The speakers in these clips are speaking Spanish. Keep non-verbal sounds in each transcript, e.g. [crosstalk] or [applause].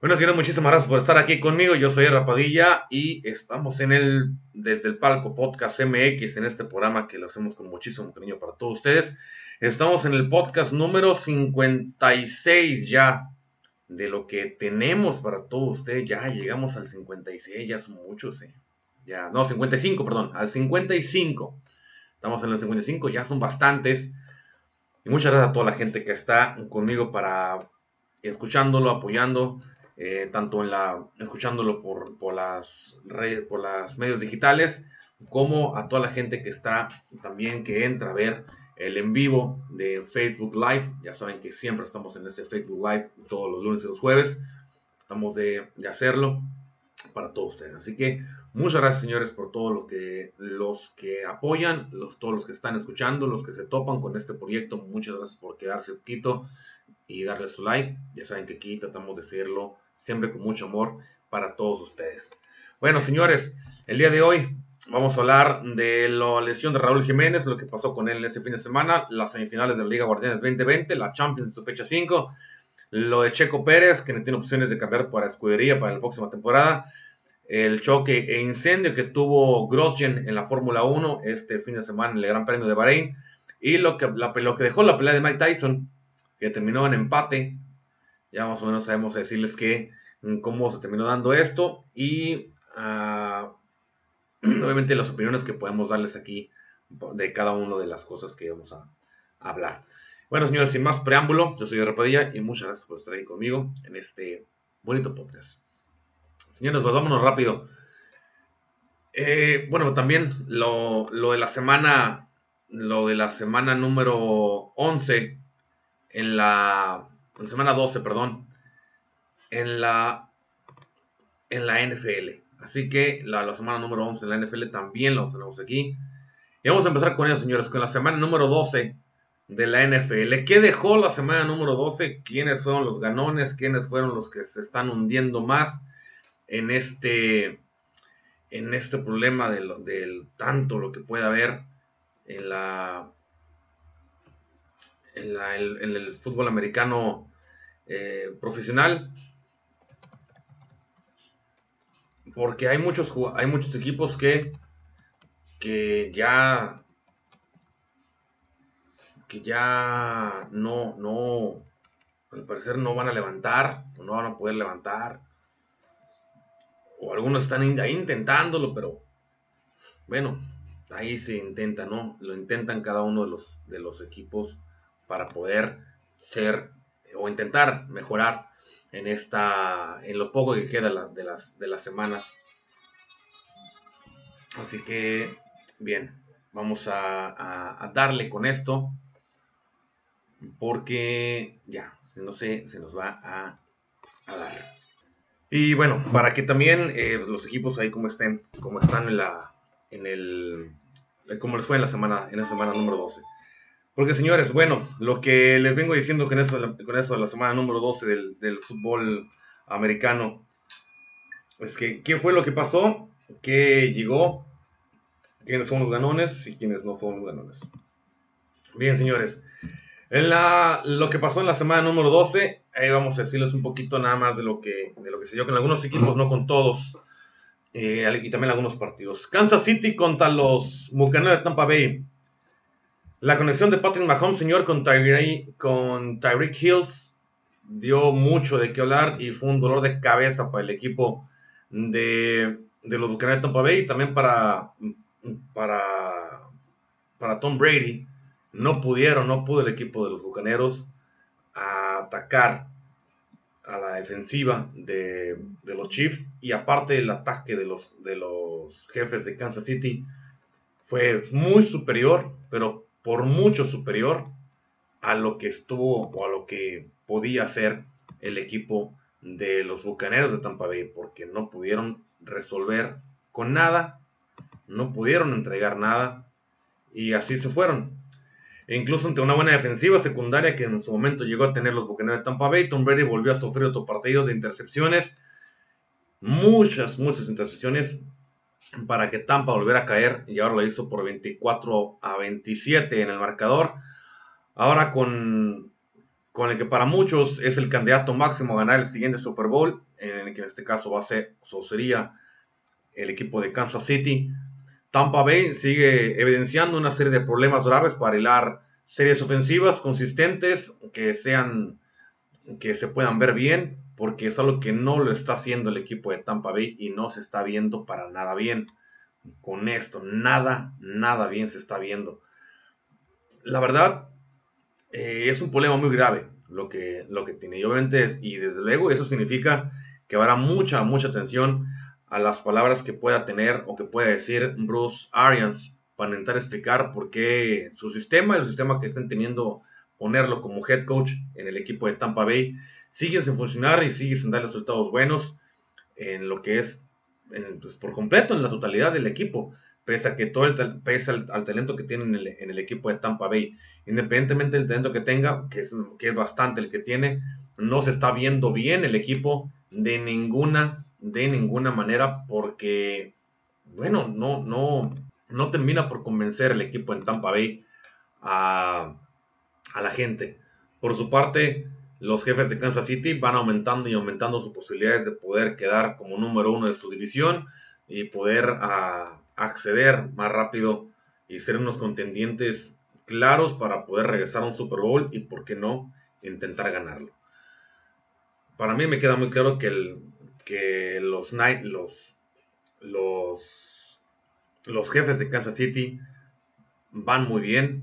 Bueno, señores, muchísimas gracias por estar aquí conmigo. Yo soy Rapadilla y estamos en el desde el palco podcast MX en este programa que lo hacemos con muchísimo cariño para todos ustedes. Estamos en el podcast número 56 ya de lo que tenemos para todos ustedes. Ya llegamos al 56, ya son muchos, ¿eh? Ya, no, 55, perdón, al 55. Estamos en el 55, ya son bastantes. Y muchas gracias a toda la gente que está conmigo para escuchándolo, apoyando eh, tanto en la, escuchándolo por, por, las redes, por las medios digitales, como a toda la gente que está también, que entra a ver el en vivo de Facebook Live. Ya saben que siempre estamos en este Facebook Live todos los lunes y los jueves. Estamos de, de hacerlo para todos ustedes. Así que muchas gracias señores por todo lo que los que apoyan, los, todos los que están escuchando, los que se topan con este proyecto. Muchas gracias por quedarse poquito y darle su like. Ya saben que aquí tratamos de hacerlo siempre con mucho amor para todos ustedes. Bueno, señores, el día de hoy vamos a hablar de la lesión de Raúl Jiménez, lo que pasó con él este fin de semana, las semifinales de la Liga Guardianes 2020, la Champions de fecha 5, lo de Checo Pérez, que no tiene opciones de cambiar para escudería para la próxima temporada, el choque e incendio que tuvo Grosjean en la Fórmula 1 este fin de semana en el Gran Premio de Bahrein, y lo que, lo que dejó la pelea de Mike Tyson, que terminó en empate ya más o menos sabemos decirles que mm, cómo se terminó dando esto y uh, [clears throat] obviamente las opiniones que podemos darles aquí de cada una de las cosas que vamos a, hablar. Bueno, señores, sin más preámbulo, yo soy Repadilla y muchas gracias por estar ahí conmigo en este bonito podcast. Señores, pues vámonos rápido. Eh, bueno, también lo, lo, de la semana, lo de la semana número 11 en la en la semana 12, perdón, en la, en la NFL. Así que la, semana número 11 en la NFL también la tenemos aquí. Y vamos a empezar con ella, señores, con la semana número 12 de la NFL. ¿Qué dejó la semana número 12? ¿Quiénes son los ganones? ¿Quiénes fueron los que se están hundiendo más en este, en este problema del, del tanto lo que puede haber en la, en, la, en el fútbol americano eh, profesional. Porque hay muchos, hay muchos equipos que, que ya que ya no, no, al parecer no van a levantar, o no van a poder levantar, o algunos están ahí intentándolo, pero bueno, ahí se intenta, ¿no? Lo intentan cada uno de los, de los equipos para poder ser o intentar mejorar en esta en lo poco que queda de las de las semanas. Así que bien vamos a, darle con esto porque ya no sé se nos va a, dar. Y bueno para que también eh, pues, los equipos ahí como estén como están en la en el como les fue en la semana en la semana número 12 porque señores, bueno, lo que les vengo diciendo con eso, con eso de la semana número 12 del, fútbol americano, es que, ¿qué fue lo que pasó? ¿Qué llegó? ¿Quiénes fueron los ganones y quiénes no fueron los ganones? Bien, señores. En la, lo que pasó en la semana número 12, ahí vamos a decirles un poquito nada más de lo que, de lo que se dio con algunos equipos, no con todos, eh, y también algunos partidos. Kansas City contra los Buccaneers de Tampa Bay. La conexión de Patrick Mahomes, señor, con, con Tyreek Hills dio mucho de qué hablar y fue un dolor de cabeza para el equipo de, los Buccaneers de Tampa Bay y también para, para, para Tom Brady. No pudieron, no pudo el equipo de los Bucaneros atacar a la defensiva de, de, los Chiefs y aparte el ataque de los, de los jefes de Kansas City fue muy superior, pero por mucho superior a lo que estuvo o a lo que podía hacer el equipo de los Bucaneros de Tampa Bay, porque no pudieron resolver con nada, no pudieron entregar nada y así se fueron. E incluso ante una buena defensiva secundaria que en su momento llegó a tener los Buccaneers de Tampa Bay, Tom Brady volvió a sufrir otro partido de intercepciones. Muchas, muchas intercepciones para que Tampa volviera a caer y ahora lo hizo por 24 a 27 en el marcador. Ahora con, con el que para muchos es el candidato máximo a ganar el siguiente Super Bowl, en el que en este caso va a ser, sería el equipo de Kansas City. Tampa Bay sigue evidenciando una serie de problemas graves para hilar series ofensivas consistentes que sean que se puedan ver bien porque es algo que no lo está haciendo el equipo de Tampa Bay y no se está viendo para nada bien. Con esto, nada, nada bien se está viendo. La verdad, eh, es un problema muy grave lo que, lo que tiene. Y obviamente, y desde luego, eso significa que habrá mucha, mucha atención a las palabras que pueda tener o que pueda decir Bruce Arians para intentar explicar por qué su sistema, el sistema que estén teniendo, ponerlo como head coach en el equipo de Tampa Bay, siguen sin funcionar y siguen sin dar resultados buenos en lo que es pues, por completo, en la totalidad del equipo, pese a que todo el, pese al, talento que tienen en el, equipo de Tampa Bay, independientemente del talento que tenga, que es, que es bastante el que tiene, no se está viendo bien el equipo de ninguna, de ninguna manera, porque, bueno, no, no, no termina por convencer el equipo en Tampa Bay a, a la gente. Por su parte, los jefes de Kansas City van aumentando y aumentando sus posibilidades de poder quedar como número uno de su división y poder ah, acceder más rápido y ser unos contendientes claros para poder regresar a un Super Bowl y, por qué no, intentar ganarlo. Para mí me queda muy claro que, los, los, los jefes de Kansas City van muy bien,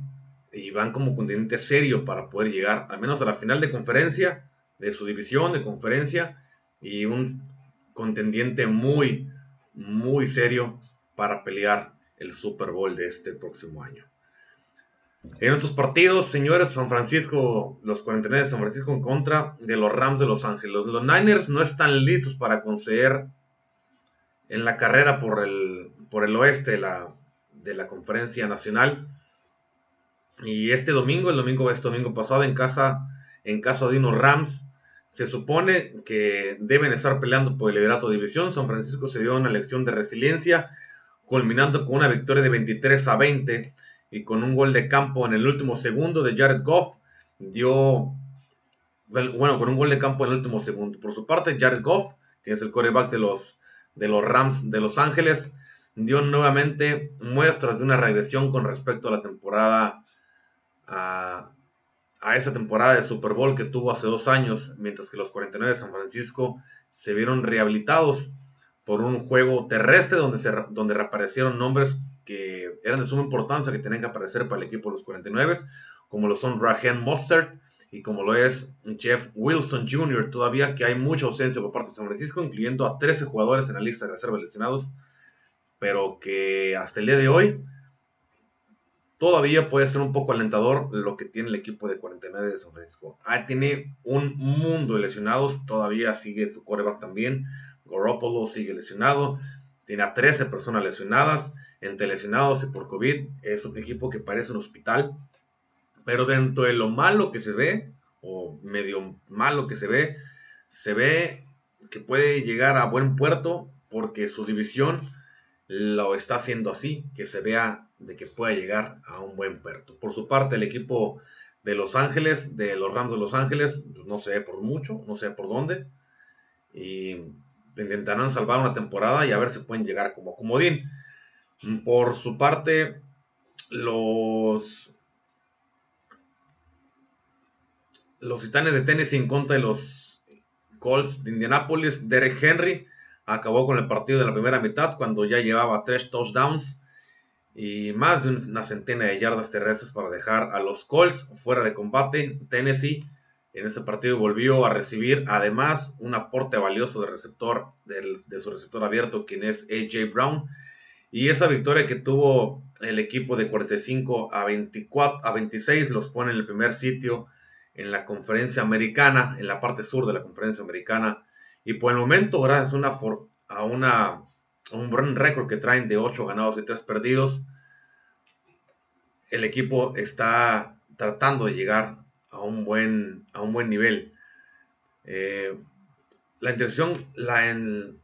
y van como contendiente serio para poder llegar al menos a la final de conferencia de su división de conferencia y un contendiente muy muy serio para pelear el Super Bowl de este próximo año. En otros partidos, señores, San Francisco, los 49 de San Francisco en contra de los Rams de Los Ángeles. Los Niners no están listos para conceder en la carrera por el, por el oeste la, de la conferencia nacional y este domingo, el domingo, este domingo pasado, en casa, en casa de unos Rams, se supone que deben estar peleando por el liderato de división. San Francisco se dio una lección de resiliencia, culminando con una victoria de 23 a 20 y con un gol de campo en el último segundo de Jared Goff. Dio, bueno, con un gol de campo en el último segundo. Por su parte, Jared Goff, que es el coreback de los, de los Rams de Los Ángeles, dio nuevamente muestras de una regresión con respecto a la temporada a, esa temporada de Super Bowl que tuvo hace dos años, mientras que los 49 de San Francisco se vieron rehabilitados por un juego terrestre donde, se, donde reaparecieron nombres que eran de suma importancia que tenían que aparecer para el equipo de los 49, como lo son Raheem Mostert y como lo es Jeff Wilson Jr., todavía que hay mucha ausencia por parte de San Francisco, incluyendo a 13 jugadores en la lista de reserva lesionados, pero que hasta el día de hoy todavía puede ser un poco alentador lo que tiene el equipo de 49 de San Francisco. Ah, tiene un mundo de lesionados, todavía sigue su coreback también. Garoppolo sigue lesionado, tiene a 13 personas lesionadas, entre lesionados y por COVID. Es un equipo que parece un hospital, pero dentro de lo malo que se ve, o medio malo que se ve, se ve que puede llegar a buen puerto porque su división lo está haciendo así, que se vea de que pueda llegar a un buen puerto. Por su parte, el equipo de Los Ángeles, de los Rams de Los Ángeles, pues, no sé por mucho, no sé por dónde, y intentarán salvar una temporada y a ver si pueden llegar como comodín. Por su parte, los los Titanes de Tennessee en contra de los Colts de Indianapolis, Derek Henry acabó con el partido de la primera mitad cuando ya llevaba tres touchdowns y más de una centena de yardas terrestres para dejar a los Colts fuera de combate. Tennessee en ese partido volvió a recibir además un aporte valioso de receptor de su receptor abierto quien es AJ Brown y esa victoria que tuvo el equipo de 45 a 24 a 26 los pone en el primer sitio en la conferencia americana en la parte sur de la conferencia americana y por el momento, gracias a, un buen récord que traen de 8 ganados y 3 perdidos, el equipo está tratando de llegar a un buen, a un buen nivel. Eh, la intención, la en,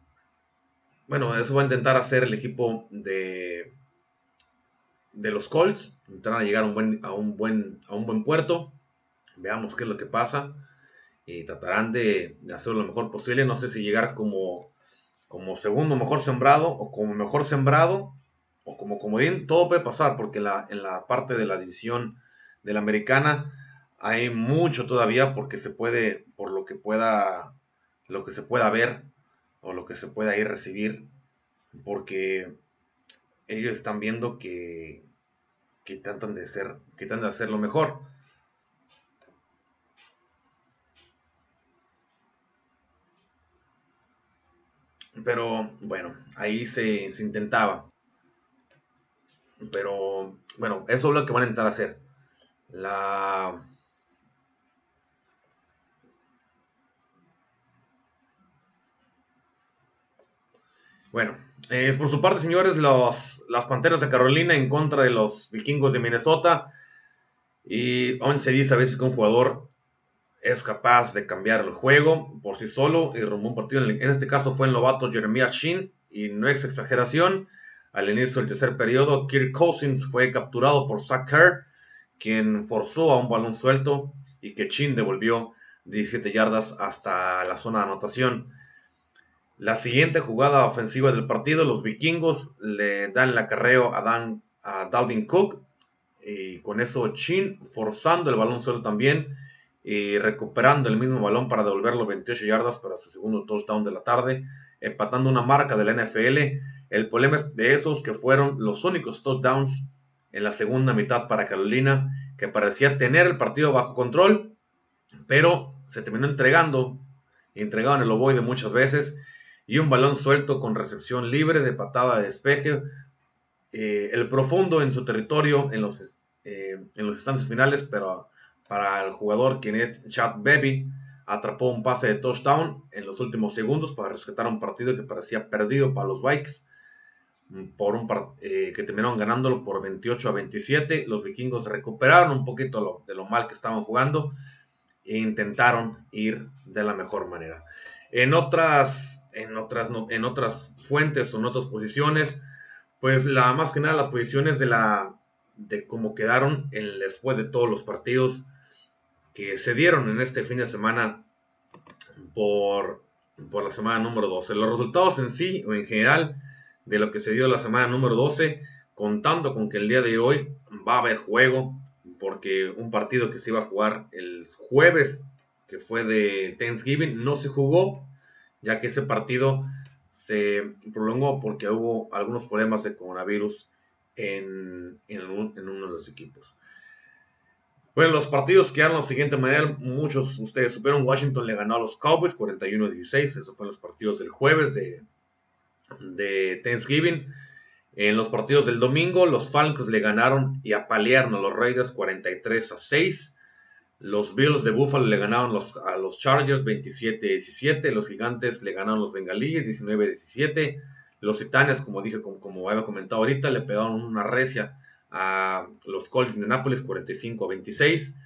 bueno, eso va a intentar hacer el equipo de, de los Colts, intentar llegar a un buen, a un buen, a un buen puerto. Veamos qué es lo que pasa. Y tratarán de, de hacer lo mejor posible. No sé si llegar como, como segundo mejor sembrado o como mejor sembrado o como comodín. Todo puede pasar porque la, en la parte de la división de la americana hay mucho todavía porque se puede, por lo que pueda, lo que se pueda ver o lo que se pueda ir recibir, porque ellos están viendo que, que tratan de ser, que tratan de hacer lo mejor. Pero bueno, ahí se, se intentaba. Pero bueno, eso es lo que van a intentar hacer. La Bueno, eh, por su parte, señores, los, las Panteras de Carolina en contra de los Vikingos de Minnesota. Y aún se dice a veces que un jugador es capaz de cambiar el juego por sí solo y rumbo un partido. En este caso fue el novato Jeremiah Shin. Y no es exageración. Al inicio del tercer periodo, Kirk Cousins fue capturado por Zach Kerr, quien forzó a un balón suelto y que Chin devolvió 17 yardas hasta la zona de anotación. La siguiente jugada ofensiva del partido, los vikingos le dan el acarreo a, Dan, a Dalvin Cook y con eso Chin forzando el balón suelo también y recuperando el mismo balón para devolverlo 28 yardas para su segundo touchdown de la tarde, empatando una marca de la NFL. El problema es de esos que fueron los únicos touchdowns en la segunda mitad para Carolina, que parecía tener el partido bajo control, pero se terminó entregando, entregaron el ovoide muchas veces y un balón suelto con recepción libre de patada de despeje. Eh, el profundo en su territorio en los, eh, en los instantes finales, pero para el jugador quien es Chad Baby, atrapó un pase de touchdown en los últimos segundos para rescatar un partido que parecía perdido para los Vikes. Por un eh, que terminaron ganándolo por 28 a 27. Los vikingos recuperaron un poquito de lo mal que estaban jugando e intentaron ir de la mejor manera. En otras en otras, en otras fuentes o en otras posiciones, pues la más que nada las posiciones de la de cómo quedaron en, después de todos los partidos que se dieron en este fin de semana por, por la semana número 12. Los resultados en sí o en general de lo que se dio la semana número 12, contando con que el día de hoy va a haber juego, porque un partido que se iba a jugar el jueves, que fue de Thanksgiving, no se jugó ya que ese partido se prolongó porque hubo algunos problemas de coronavirus en, uno de los equipos. Bueno, los partidos quedaron de la siguiente manera. Muchos de ustedes supieron, Washington le ganó a los Cowboys 41-16. Esos fueron los partidos del jueves de, de Thanksgiving. En los partidos del domingo, los Falcons le ganaron y apalearon a los Raiders 43 a 6. Los Bills de Buffalo le ganaron a los Chargers 27-17. Los Gigantes le ganaron a los Bengalíes 19-17. Los Titanes, como dije, como, como había comentado ahorita, le pegaron una recia a los Colts de Nápoles 45-26.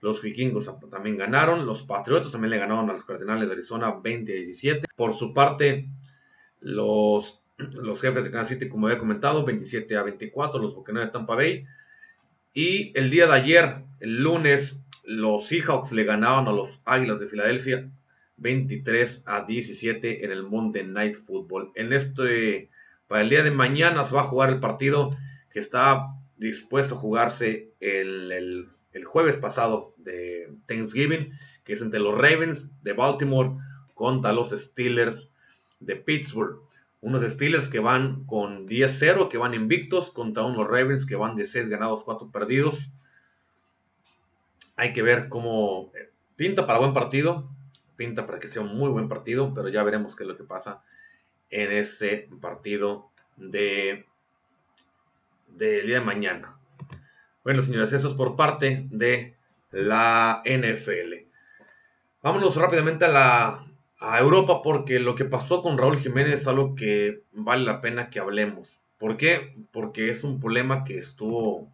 Los vikingos también ganaron. Los Patriotas también le ganaron a los Cardenales de Arizona 20-17. Por su parte, los, los jefes de Kansas City, como había comentado, 27 24. Los Buccaneers de Tampa Bay. Y el día de ayer, el lunes, los Seahawks le ganaban a los Águilas de Filadelfia 23 a 17 en el Monday Night Football. En este, para el día de mañana se va a jugar el partido que está dispuesto a jugarse el, jueves pasado de Thanksgiving, que es entre los Ravens de Baltimore contra los Steelers de Pittsburgh. Unos Steelers que van con 10-0, que van invictos, contra unos Ravens que van de 6 ganados, 4 perdidos hay que ver cómo eh, pinta para buen partido, pinta para que sea un muy buen partido, pero ya veremos qué es lo que pasa en ese partido de del día de mañana. Bueno, señores, eso es por parte de la NFL. Vámonos rápidamente a la a Europa porque lo que pasó con Raúl Jiménez es algo que vale la pena que hablemos. ¿Por qué? Porque es un problema que estuvo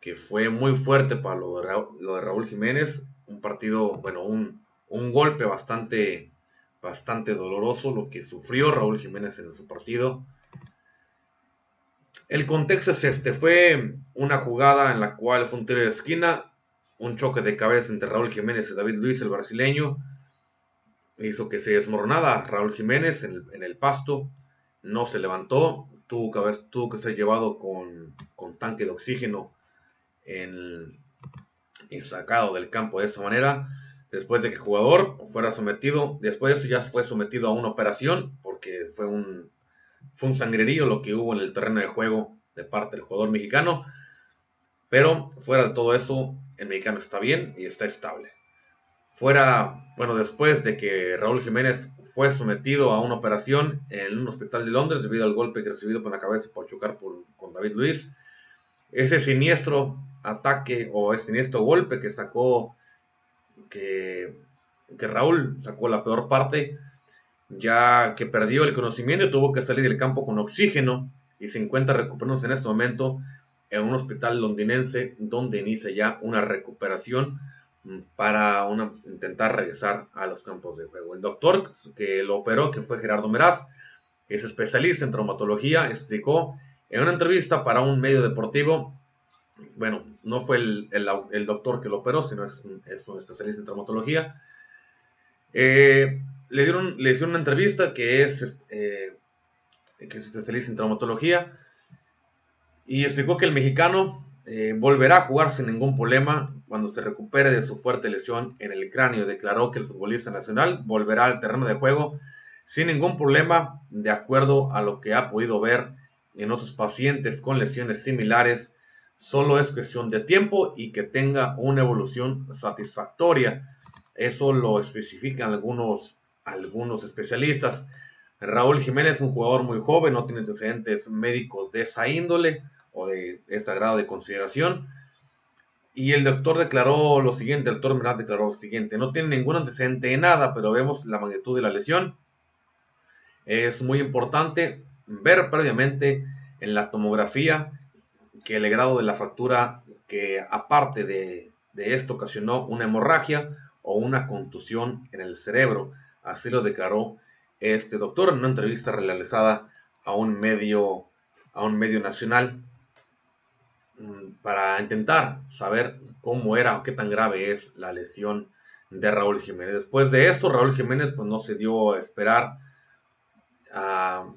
que fue muy fuerte para lo de, Raúl, Jiménez. Un partido, bueno, un, un, golpe bastante, bastante doloroso lo que sufrió Raúl Jiménez en su partido. El contexto es este, fue una jugada en la cual fue un tiro de esquina, un choque de cabeza entre Raúl Jiménez y David Luis, el brasileño, hizo que se desmoronara. Raúl Jiménez en el, pasto, no se levantó, tuvo que, tuvo que ser llevado con, tanque de oxígeno y sacado del campo de esa manera, después de que el jugador fuera sometido, después de eso ya fue sometido a una operación, porque fue un fue un sangrerío lo que hubo en el terreno de juego de parte del jugador mexicano. Pero fuera de todo eso, el mexicano está bien y está estable. Fuera, bueno, después de que Raúl Jiménez fue sometido a una operación en un hospital de Londres debido al golpe que recibido por la cabeza por chocar con David Luis, ese siniestro ataque o ese siniestro golpe que sacó, que, que Raúl sacó la peor parte, ya que perdió el conocimiento y tuvo que salir del campo con oxígeno y se encuentra recuperándose en este momento en un hospital londinense donde inicia ya una recuperación mm, para intentar regresar a los campos de juego. El doctor que lo operó, que fue Gerardo Meraz, es especialista en traumatología, explicó en una entrevista para un medio deportivo, bueno, no fue el, doctor que lo operó, sino es un, es un especialista en traumatología, eh, le, dieron, le hicieron una entrevista que es, eh, que es especialista en traumatología y explicó que el mexicano eh, volverá a jugar sin ningún problema cuando se recupere de su fuerte lesión en el cráneo. Declaró que el futbolista nacional volverá al terreno de juego sin ningún problema, de acuerdo a lo que ha podido ver en otros pacientes con lesiones similares. Solo es cuestión de tiempo y que tenga una evolución satisfactoria. Eso lo especifican algunos algunos especialistas. Raúl Jiménez un jugador muy joven, no tiene antecedentes médicos de esa índole o de ese grado de consideración. Y el doctor declaró lo siguiente, el doctor Meraz declaró lo siguiente, no tiene ningún antecedente de nada, pero vemos la magnitud de la lesión. Es muy importante ver previamente en la tomografía que el grado de la fractura, que aparte de, de esto ocasionó una hemorragia o una contusión en el cerebro. Así lo declaró este doctor en una entrevista realizada a un medio, a un medio nacional mm, para intentar saber cómo era o qué tan grave es la lesión de Raúl Jiménez. Después de esto, Raúl Jiménez pues, no se dio a esperar. Ah,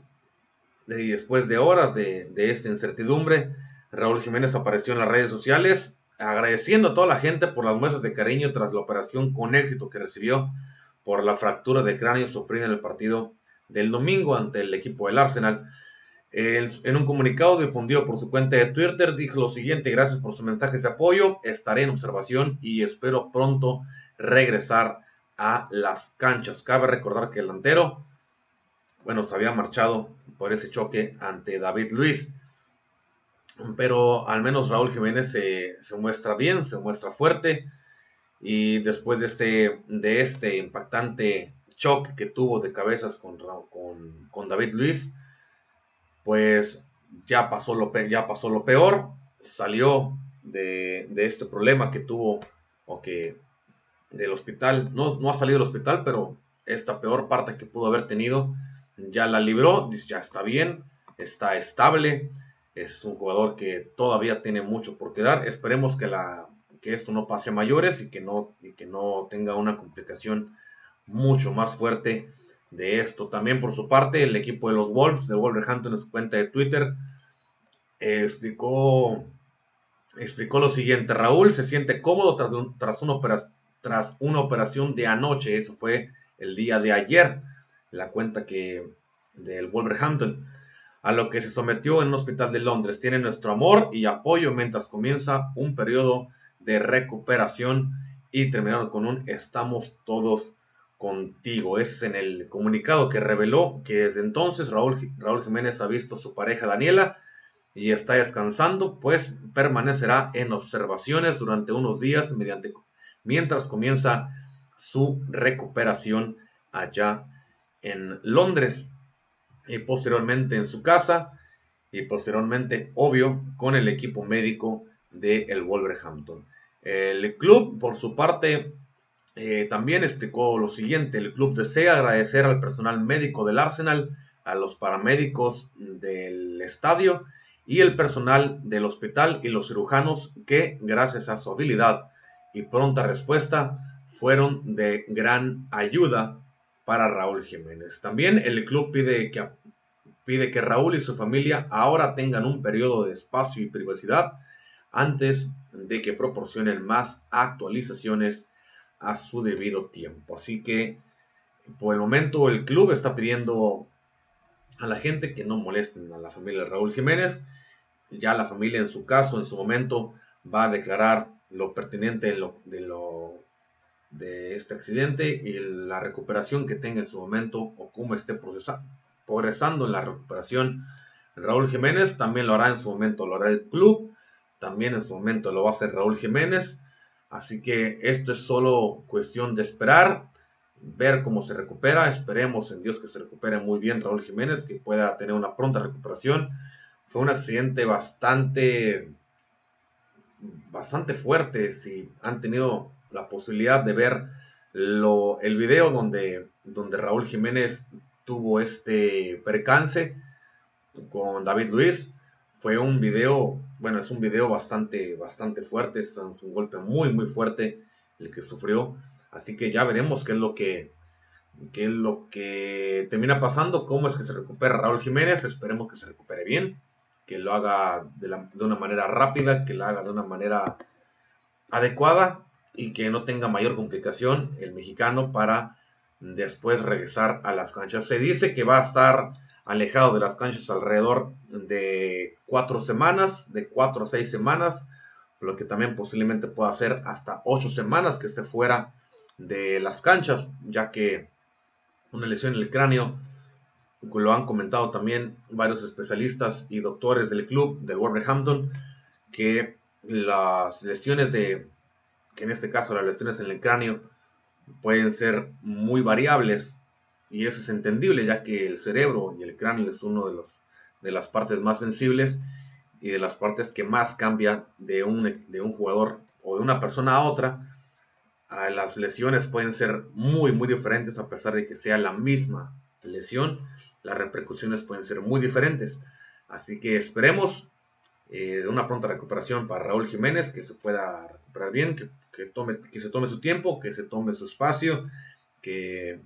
y después de horas de, de, esta incertidumbre, Raúl Jiménez apareció en las redes sociales agradeciendo a toda la gente por las muestras de cariño tras la operación con éxito que recibió por la fractura de cráneo sufrida en el partido del domingo ante el equipo del Arsenal. En un comunicado difundido por su cuenta de Twitter dijo lo siguiente, gracias por su mensaje de apoyo, estaré en observación y espero pronto regresar a las canchas. Cabe recordar que el delantero, bueno, se había marchado por ese choque ante David Luis, pero al menos Raúl Jiménez se, se muestra bien, se muestra fuerte, y después de este, de este impactante choque que tuvo de cabezas con, con, David Luis, pues ya pasó lo, ya pasó lo peor, salió de, este problema que tuvo o que del hospital, no, no ha salido del hospital, pero esta peor parte que pudo haber tenido ya la libró, ya está bien, está estable, es un jugador que todavía tiene mucho por quedar, esperemos que la que esto no pase a mayores y que no, que no tenga una complicación mucho más fuerte de esto. También por su parte, el equipo de los Wolves de Wolverhampton en su cuenta de Twitter eh, explicó, explicó lo siguiente. Raúl se siente cómodo tras, tras, una tras una operación de anoche. Eso fue el día de ayer. La cuenta que del Wolverhampton a lo que se sometió en un hospital de Londres. Tiene nuestro amor y apoyo mientras comienza un periodo de recuperación y terminaron con un estamos todos contigo. Es en el comunicado que reveló que desde entonces Raúl, Raúl Jiménez ha visto a su pareja Daniela y está descansando, pues permanecerá en observaciones durante unos días mediante, mientras comienza su recuperación allá en Londres y posteriormente en su casa y posteriormente, obvio, con el equipo médico del Wolverhampton. El club, por su parte, eh, también explicó lo siguiente, el club desea agradecer al personal médico del Arsenal, a los paramédicos del estadio y el personal del hospital y los cirujanos que, gracias a su habilidad y pronta respuesta, fueron de gran ayuda para Raúl Jiménez. También el club pide que, pide que Raúl y su familia ahora tengan un periodo de espacio y privacidad antes de que proporcionen más actualizaciones a su debido tiempo. Así que por el momento el club está pidiendo a la gente que no molesten a la familia de Raúl Jiménez. Ya la familia en su caso, en su momento, va a declarar lo pertinente de, lo, de, lo, de este accidente y la recuperación que tenga en su momento o cómo esté progresando en la recuperación. Raúl Jiménez también lo hará en su momento, lo hará el club, también en su momento lo va a hacer Raúl Jiménez Así que esto es solo cuestión de esperar, ver cómo se recupera. Esperemos en Dios que se recupere muy bien Raúl Jiménez, que pueda tener una pronta recuperación. Fue un accidente bastante, bastante fuerte. Si han tenido la posibilidad de ver el video donde, donde Raúl Jiménez tuvo este percance con David Luis, fue un video, bueno, es un video bastante, bastante fuerte, es un golpe muy, muy fuerte el que sufrió. Así que ya veremos qué es lo que, qué es lo que termina pasando, cómo es que se recupera Raúl Jiménez. Esperemos que se recupere bien, que lo haga de, de una manera rápida, que lo haga de una manera adecuada y que no tenga mayor complicación el mexicano para después regresar a las canchas. Se dice que va a estar alejado de las canchas alrededor de cuatro semanas, de cuatro a seis semanas, lo que también posiblemente pueda ser hasta ocho semanas que esté fuera de las canchas, ya que una lesión en el cráneo, lo han comentado también varios especialistas y doctores del club del Wolverhampton, que las lesiones de, que en este caso las lesiones en el cráneo, pueden ser muy variables y eso es entendible ya que el cerebro y el cráneo es uno de, los, de las partes más sensibles y de las partes que más cambia de un, de un jugador o de una persona a otra. las lesiones pueden ser muy, muy diferentes a pesar de que sea la misma lesión. Las repercusiones pueden ser muy diferentes. Así que esperemos eh, de una pronta recuperación para Raúl Jiménez, que se pueda recuperar bien, que, que, tome, que se tome su tiempo, que se tome su espacio, que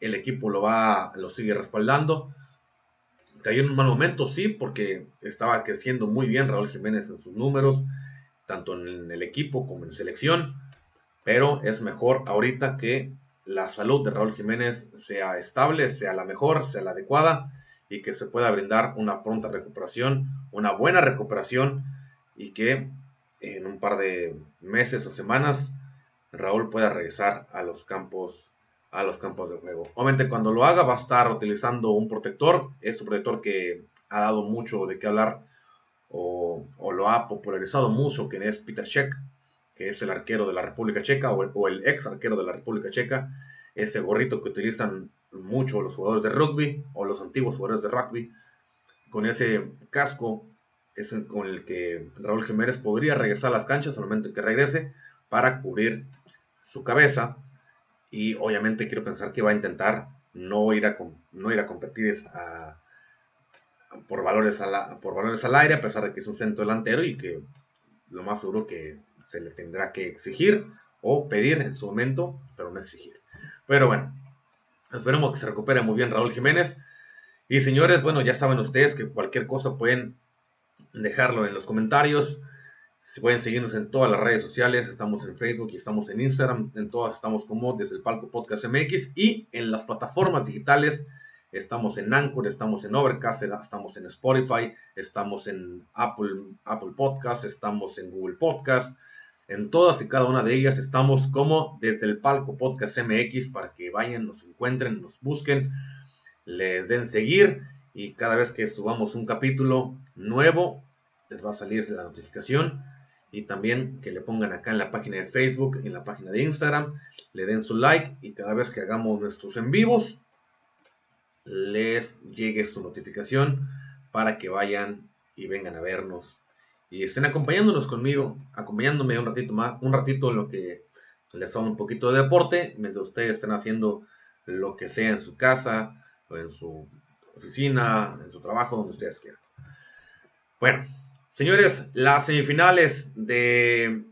el equipo lo va, lo sigue respaldando. Cayó en un mal momento, sí, porque estaba creciendo muy bien Raúl Jiménez en sus números, tanto en el equipo como en selección, pero es mejor ahorita que la salud de Raúl Jiménez sea estable, sea la mejor, sea la adecuada y que se pueda brindar una pronta recuperación, una buena recuperación y que en un par de meses o semanas Raúl pueda regresar a los campos a los campos de juego. Obviamente cuando lo haga va a estar utilizando un protector, es un protector que ha dado mucho de qué hablar o, lo ha popularizado mucho, que es Peter Cech, que es el arquero de la República Checa o el, ex arquero de la República Checa, ese gorrito que utilizan mucho los jugadores de rugby o los antiguos jugadores de rugby, con ese casco es con el que Raúl Jiménez podría regresar a las canchas al momento en que regrese para cubrir su cabeza y obviamente quiero pensar que va a intentar no ir a, no ir a competir por, valores por valores al aire, a pesar de que es un centro delantero y que lo más seguro que se le tendrá que exigir o pedir en su momento, pero no exigir. Pero bueno, esperemos que se recupere muy bien Raúl Jiménez. Y señores, bueno, ya saben ustedes que cualquier cosa pueden dejarlo en los comentarios. Pueden seguirnos en todas las redes sociales, estamos en Facebook y estamos en Instagram, en todas estamos como desde el Palco Podcast MX y en las plataformas digitales estamos en Anchor, estamos en Overcast, estamos en Spotify, estamos en Apple, Apple Podcast, estamos en Google Podcast, en todas y cada una de ellas estamos como desde el Palco Podcast MX para que vayan, nos encuentren, nos busquen, les den seguir y cada vez que subamos un capítulo nuevo les va a salir la notificación y también que le pongan acá en la página de Facebook, en la página de Instagram, le den su like y cada vez que hagamos nuestros en vivos les llegue su notificación para que vayan y vengan a vernos y estén acompañándonos conmigo, acompañándome un ratito más, un ratito en lo que les hago un poquito de deporte, mientras ustedes estén haciendo lo que sea en su casa, o en su oficina, en su trabajo, donde ustedes quieran. Bueno, señores, las semifinales de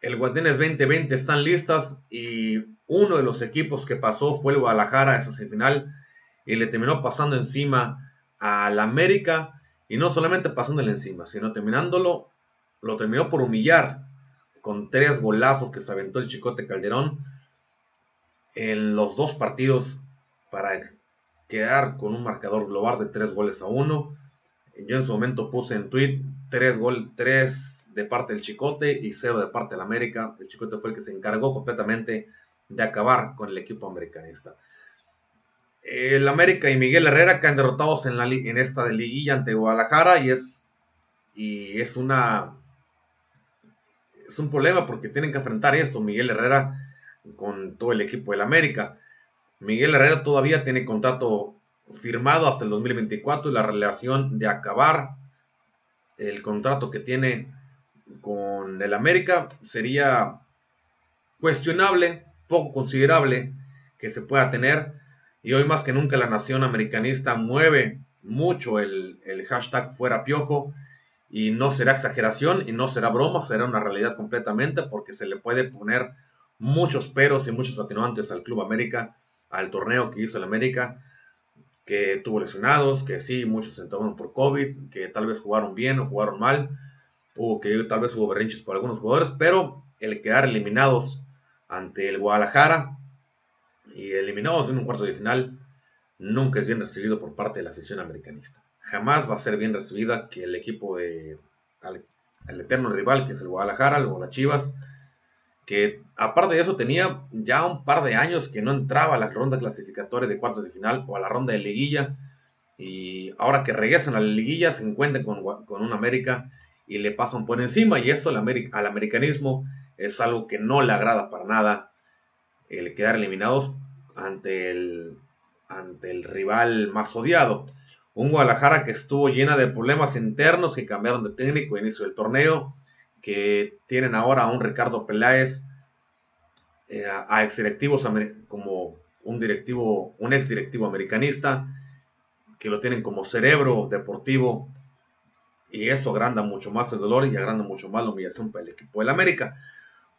el Guardianes 2020 están listas y uno de los equipos que pasó fue el Guadalajara a esa semifinal y le terminó pasando encima al América y no solamente pasándole encima, sino terminándolo, lo terminó por humillar con tres golazos que se aventó el Chicote Calderón en los dos partidos para quedar con un marcador global de tres goles a uno. Yo en su momento puse en tweet tres, gol, tres de parte del Chicote y cero de parte del América. El Chicote fue el que se encargó completamente de acabar con el equipo americanista. El América y Miguel Herrera caen derrotados en, la, en esta de liguilla ante Guadalajara y es, y es una es un problema porque tienen que enfrentar esto Miguel Herrera con todo el equipo del América. Miguel Herrera todavía tiene contrato firmado hasta el 2024 y la relación de acabar el contrato que tiene con el América sería cuestionable, poco considerable que se pueda tener. Y hoy más que nunca la nación americanista mueve mucho el, el hashtag fuera piojo y no será exageración y no será broma, será una realidad completamente porque se le puede poner muchos peros y muchos atenuantes al Club América, al torneo que hizo el América, que tuvo lesionados, que sí, muchos entraron por COVID, que tal vez jugaron bien o jugaron mal, o que tal vez hubo berrinches por algunos jugadores, pero el quedar eliminados ante el Guadalajara y eliminados en un cuarto de final nunca es bien recibido por parte de la afición americanista. Jamás va a ser bien recibida que el equipo de el eterno rival que es el Guadalajara, o las Chivas, que aparte de eso tenía ya un par de años que no entraba a la ronda clasificatoria de cuartos de final o a la ronda de liguilla y ahora que regresan a la liguilla se encuentran con, con un América y le pasan por encima y eso al, americanismo es algo que no le agrada para nada el quedar eliminados ante el, ante el rival más odiado. Un Guadalajara que estuvo llena de problemas internos que cambiaron de técnico a inicio del torneo, que tienen ahora a un Ricardo Peláez, eh, a ex directivos como un directivo, un ex directivo americanista, que lo tienen como cerebro deportivo, y eso agranda mucho más el dolor y agranda mucho más la humillación para el equipo del América.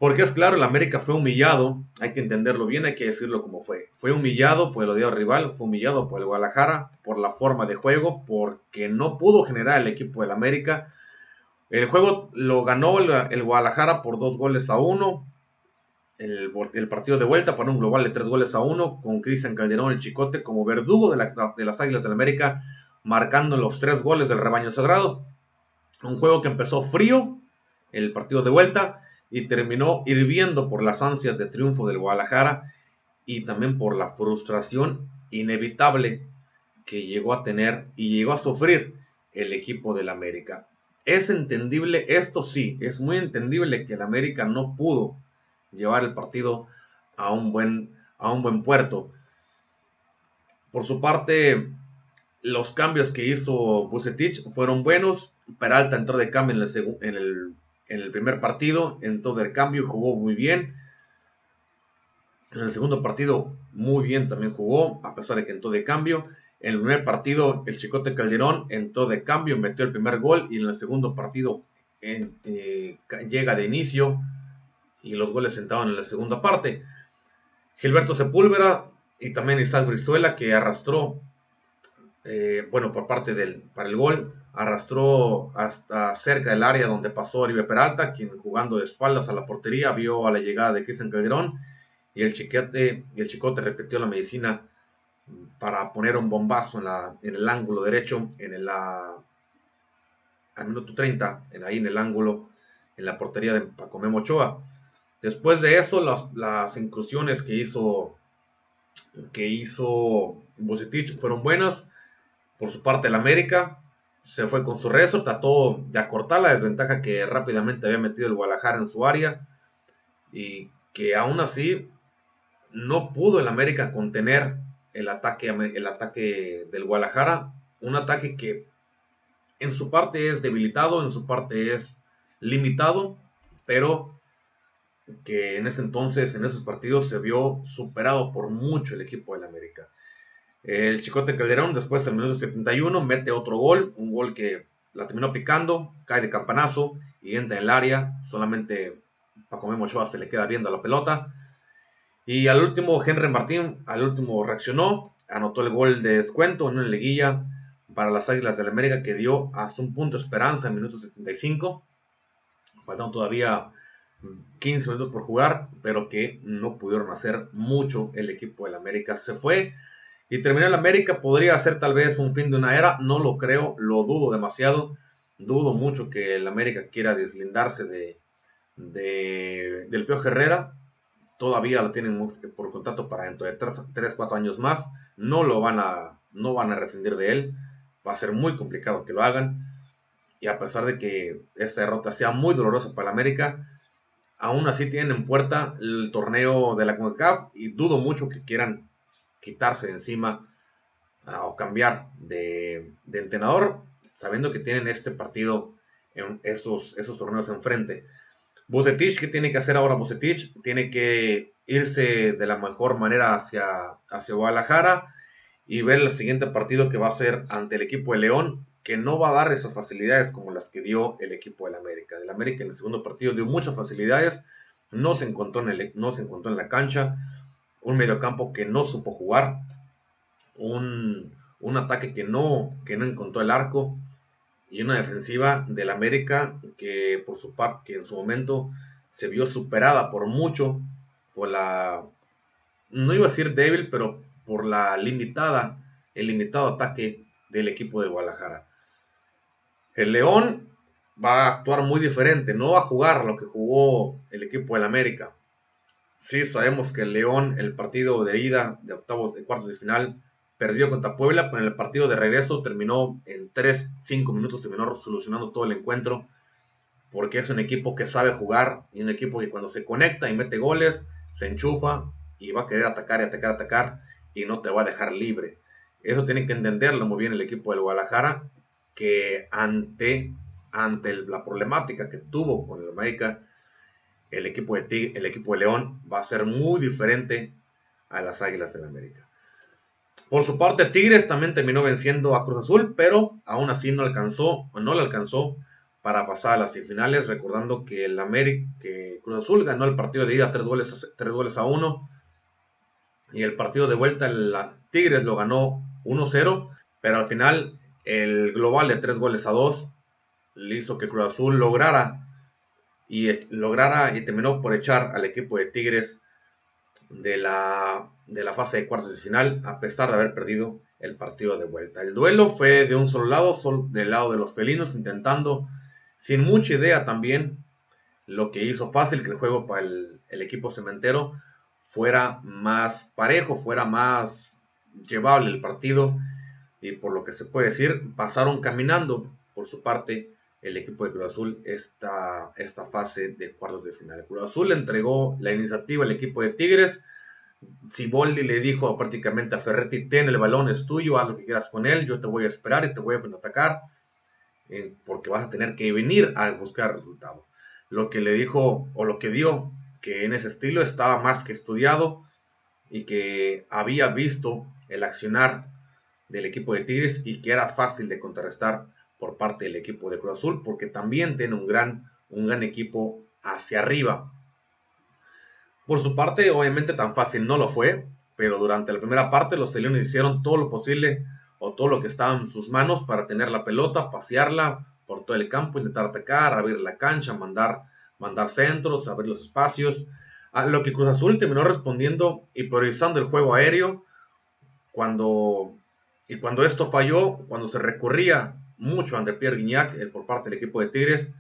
Porque es claro, el América fue humillado, hay que entenderlo bien, hay que decirlo como fue. Fue humillado por el odio rival, fue humillado por el Guadalajara, por la forma de juego, porque no pudo generar el equipo del América. El juego lo ganó el, Guadalajara por dos goles a uno. El, partido de vuelta por un global de tres goles a uno, con Cristian Calderón el Chicote como verdugo de, de las Águilas del América, marcando los tres goles del rebaño sagrado. Un juego que empezó frío, el partido de vuelta, y terminó hirviendo por las ansias de triunfo del Guadalajara y también por la frustración inevitable que llegó a tener y llegó a sufrir el equipo del América. Es entendible, esto sí, es muy entendible que el América no pudo llevar el partido a un buen, a un buen puerto. Por su parte, los cambios que hizo Bucetich fueron buenos. Peralta entró de cambio en el, en el en el primer partido, en todo el cambio, jugó muy bien. En el segundo partido, muy bien también jugó, a pesar de que entró de cambio. En el primer partido, el Chicote Calderón entró de cambio, metió el primer gol. Y en el segundo partido, eh, llega de inicio y los goles entraban en la segunda parte. Gilberto Sepúlveda y también Isaac Brizuela, que arrastró, eh, bueno, por parte del, para el gol, arrastró hasta cerca del área donde pasó Oribe Peralta, quien jugando de espaldas a la portería vio a la llegada de Cristian Calderón y el, chiquete, y el chicote repitió la medicina para poner un bombazo en, la, en el ángulo derecho, en el, la, al minuto 30, en, ahí en el ángulo, en la portería de Paco Ochoa. Después de eso, las, las incursiones que hizo que hizo Bucetich fueron buenas. Por su parte, el América se fue con su rezo, trató de acortar la desventaja que rápidamente había metido el Guadalajara en su área y que aún así no pudo el América contener el ataque, el ataque del Guadalajara, un ataque que en su parte es debilitado, en su parte es limitado, pero que en ese entonces, en esos partidos, se vio superado por mucho el equipo del América. El Chicote Calderón, después del minuto 71, mete otro gol, un gol que la terminó picando, cae de campanazo y entra en el área. Solamente Paco Memo Ochoa se le queda viendo la pelota. Y al último, Henry Martín, al último reaccionó, anotó el gol de descuento en una liguilla para las Águilas del la América que dio hasta un punto de esperanza en minuto 75. Faltaron todavía 15 minutos por jugar, pero que no pudieron hacer mucho el equipo del América. Se fue y terminar el América podría ser tal vez un fin de una era, no lo creo, lo dudo demasiado. Dudo mucho que el América quiera deslindarse de, del Pio Herrera. Todavía lo tienen por contrato para dentro de 3, 4 años más. No lo van a, no van a rescindir de él. Va a ser muy complicado que lo hagan. Y a pesar de que esta derrota sea muy dolorosa para el América, aún así tienen en puerta el torneo de la CONCACAF y dudo mucho que quieran quitarse de encima ah, o cambiar de, entrenador, sabiendo que tienen este partido, en estos, estos torneos enfrente. Bucetich, ¿qué tiene que hacer ahora Bucetich? Tiene que irse de la mejor manera hacia, hacia Guadalajara y ver el siguiente partido que va a ser ante el equipo de León, que no va a dar esas facilidades como las que dio el equipo del América. Del América en el segundo partido dio muchas facilidades, no se encontró en, no se encontró en la cancha, un mediocampo que no supo jugar, un, ataque que no, que no encontró el arco y una defensiva del América que por su parte que en su momento se vio superada por mucho por la no iba a decir débil pero por la limitada el limitado ataque del equipo de Guadalajara el León va a actuar muy diferente no va a jugar lo que jugó el equipo del América Sí, sabemos que el León, el partido de ida de octavos de cuartos de final, perdió contra Puebla, pero en el partido de regreso terminó en 3, 5 minutos, terminó solucionando todo el encuentro, porque es un equipo que sabe jugar y un equipo que cuando se conecta y mete goles, se enchufa y va a querer atacar y atacar, atacar y no te va a dejar libre. Eso tiene que entenderlo muy bien el equipo del Guadalajara, que ante, ante la problemática que tuvo con el América, el equipo de, el equipo de León va a ser muy diferente a las Águilas del América. Por su parte, Tigres también terminó venciendo a Cruz Azul, pero aún así no alcanzó, no le alcanzó para pasar a las semifinales, recordando que el América, que Cruz Azul ganó el partido de ida 3 goles, a, goles a 1 y el partido de vuelta el Tigres lo ganó 1-0, pero al final el global de 3 goles a 2 le hizo que Cruz Azul lograra y lograra y terminó por echar al equipo de Tigres de la, de la fase de cuartos de final a pesar de haber perdido el partido de vuelta. El duelo fue de un solo lado, del lado de los felinos, intentando sin mucha idea también lo que hizo fácil que el juego para el equipo cementero fuera más parejo, fuera más llevable el partido y por lo que se puede decir, pasaron caminando por su parte el equipo de Cruz Azul esta, esta fase de cuartos de final. Cruz Azul entregó la iniciativa al equipo de Tigres. Siboldi le dijo prácticamente a Ferretti, ten el balón, es tuyo, haz lo que quieras con él, yo te voy a esperar y te voy a atacar, eh, porque vas a tener que venir a buscar resultado. Lo que le dijo, o lo que dio, que en ese estilo estaba más que estudiado y que había visto el accionar del equipo de Tigres y que era fácil de contrarrestar por parte del equipo de Cruz Azul, porque también tiene un gran, un gran equipo hacia arriba. Por su parte, obviamente tan fácil no lo fue, pero durante la primera parte los Leones hicieron todo lo posible o todo lo que estaba en sus manos para tener la pelota, pasearla por todo el campo, intentar atacar, abrir la cancha, mandar, mandar centros, abrir los espacios. A lo que Cruz Azul terminó respondiendo y priorizando el juego aéreo cuando y cuando esto falló, cuando se recurría mucho ante Pierre Guignac el, por parte del equipo de Tigres.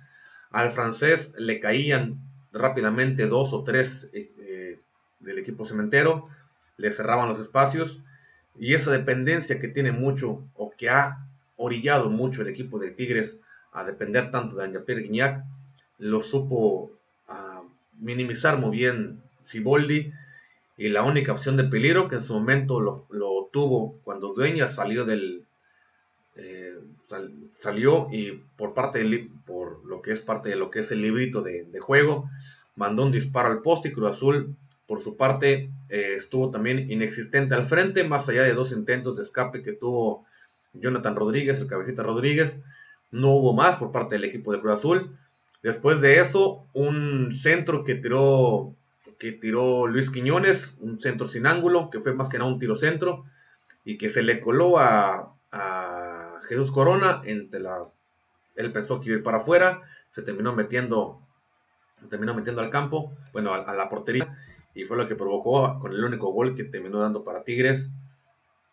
Al francés le caían rápidamente dos o tres eh, eh, del equipo cementero, le cerraban los espacios y esa dependencia que tiene mucho o que ha orillado mucho el equipo de Tigres a depender tanto de Pierre Guignac, lo supo ah, minimizar muy bien Siboldi y la única opción de peligro que en su momento lo tuvo cuando Dueña salió del, eh, salió y por parte del, por lo que es parte de lo que es el librito de, juego, mandó un disparo al poste y Cruz Azul por su parte eh, estuvo también inexistente al frente, más allá de dos intentos de escape que tuvo Jonathan Rodríguez, el cabecita Rodríguez, no hubo más por parte del equipo de Cruz Azul. Después de eso, un centro que tiró, que tiró Luis Quiñones, un centro sin ángulo, que fue más que nada un tiro centro, y que se le coló a, Jesús Corona. Entre la, él pensó que iba a ir para afuera, se terminó metiendo, se terminó metiendo al campo, bueno, a, la portería, y fue lo que provocó con el único gol que terminó dando para Tigres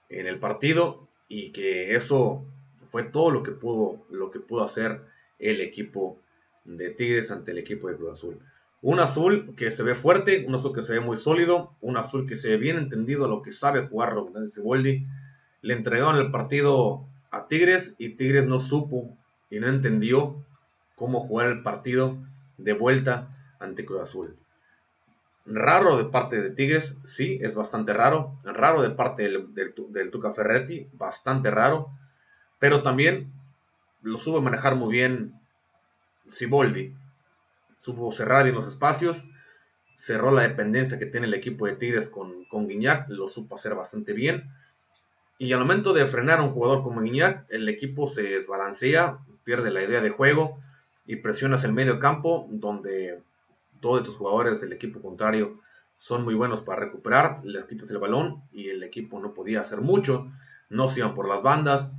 en el partido, y que eso fue todo lo que pudo, lo que pudo hacer el equipo de Tigres ante el equipo de Cruz Azul. Un azul que se ve fuerte, un azul que se ve muy sólido, un azul que se ve bien entendido lo que sabe jugar Robin Ceboldi. Le entregaron el partido a Tigres y Tigres no supo y no entendió cómo jugar el partido de vuelta ante Cruz Azul. Raro de parte de Tigres, sí, es bastante raro. Raro de parte del, del Tuca Ferretti, bastante raro. Pero también lo supo manejar muy bien Siboldi. Supo cerrar bien los espacios, cerró la dependencia que tiene el equipo de Tigres con, con Guiñac, lo supo hacer bastante bien. Y al momento de frenar a un jugador como Guiñac, el equipo se desbalancea, pierde la idea de juego y presionas el medio campo, donde todos tus jugadores del equipo contrario son muy buenos para recuperar, les quitas el balón y el equipo no podía hacer mucho, no se iban por las bandas,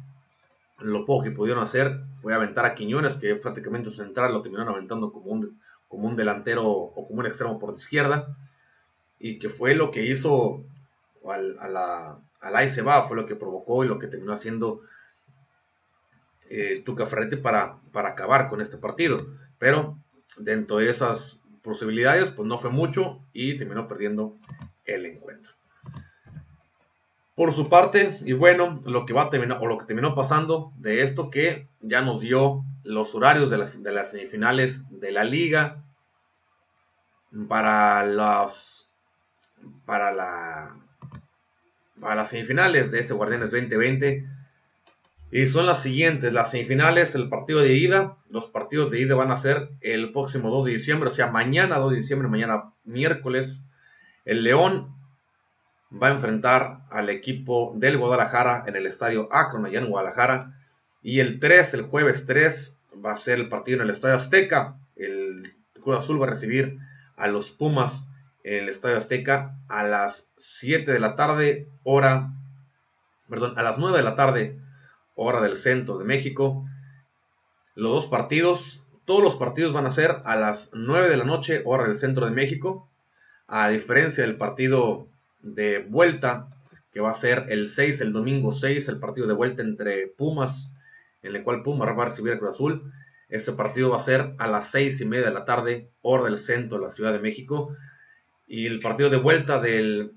lo poco que pudieron hacer fue aventar a Quiñones, que prácticamente un central lo terminaron aventando como un, como un delantero o como un extremo por izquierda. Y que fue lo que hizo al, a la, al fue lo que provocó y lo que terminó haciendo el eh, Tuca Ferretti para, para acabar con este partido. Pero dentro de esas posibilidades, pues no fue mucho y terminó perdiendo el encuentro. Por su parte, y bueno, lo que va a terminar, o lo que terminó pasando de esto, que ya nos dio los horarios de las, de las semifinales de la liga para las para la para las semifinales de este Guardianes 2020 y son las siguientes las semifinales el partido de ida los partidos de ida van a ser el próximo 2 de diciembre o sea mañana 2 de diciembre mañana miércoles el León va a enfrentar al equipo del Guadalajara en el estadio Akron, allá en Guadalajara. Y el 3, el jueves 3, va a ser el partido en el estadio Azteca. El Cruz Azul va a recibir a los Pumas en el estadio Azteca a las 7 de la tarde, hora, perdón, a las 9 de la tarde, hora del centro de México. Los dos partidos, todos los partidos van a ser a las 9 de la noche, hora del centro de México. A diferencia del partido de vuelta, que va a ser el 6, el domingo 6, el partido de vuelta entre Pumas, en el cual Pumas va a recibir a Cruz Azul. Ese partido va a ser a las 6 y media de la tarde, hora del centro de la Ciudad de México. Y el partido de vuelta del,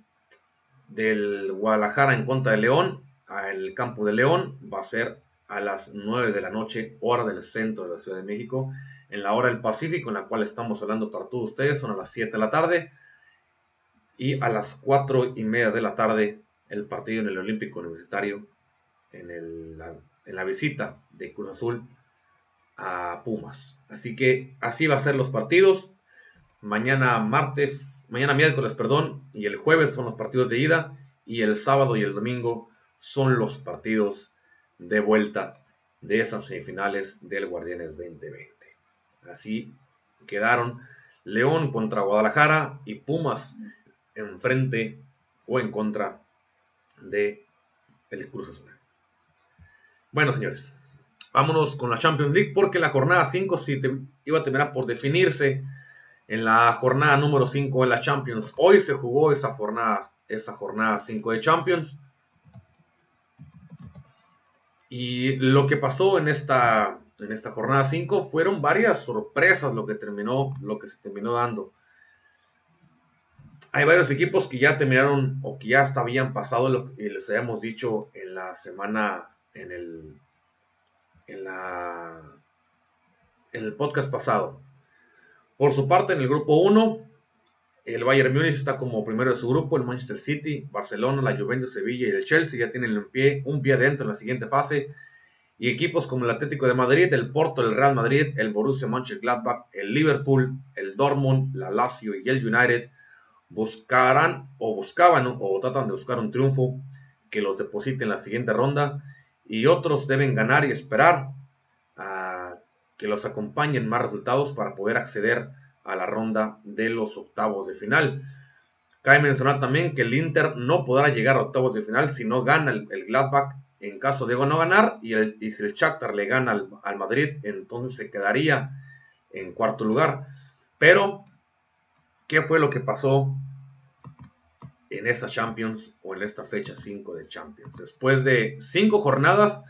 del Guadalajara en contra de León, al campo de León, va a ser a las 9 de la noche, hora del centro de la Ciudad de México. En la hora del Pacífico, en la cual estamos hablando para todos ustedes, son a las 7 de la tarde y a las 4 y media de la tarde el partido en el Olímpico Universitario en, la, visita de Cruz Azul a Pumas. Así que así va a ser los partidos. Mañana martes, mañana miércoles, perdón, y el jueves son los partidos de ida y el sábado y el domingo son los partidos de vuelta de esas semifinales del Guardianes 2020. Así quedaron León contra Guadalajara y Pumas enfrente o en contra de el Cruz Azul. Bueno, señores, vámonos con la Champions League porque la jornada 5 sí iba a terminar por definirse en la jornada número 5 de la Champions. Hoy se jugó esa jornada, esa jornada 5 de Champions. Y lo que pasó en esta, en esta jornada 5 fueron varias sorpresas lo que terminó, lo que se terminó dando hay varios equipos que ya terminaron o que ya hasta habían pasado lo que les habíamos dicho en la semana, en el, en la, en el podcast pasado. Por su parte, en el grupo 1, el Bayern Múnich está como primero de su grupo, el Manchester City, Barcelona, la Juventus, Sevilla y el Chelsea ya tienen un pie, un pie adentro en la siguiente fase. Y equipos como el Atlético de Madrid, el Porto, el Real Madrid, el Borussia Mönchengladbach, el Liverpool, el Dortmund, la Lazio y el United buscarán o buscaban o tratan de buscar un triunfo que los deposite en la siguiente ronda y otros deben ganar y esperar a que los acompañen más resultados para poder acceder a la ronda de los octavos de final. Cabe mencionar también que el Inter no podrá llegar a octavos de final si no gana el, Gladbach en caso de no ganar y, el, si el Shakhtar le gana al, al, Madrid entonces se quedaría en cuarto lugar. Pero, ¿qué fue lo que pasó en esta Champions o en esta fecha 5 de Champions? Después de cinco jornadas,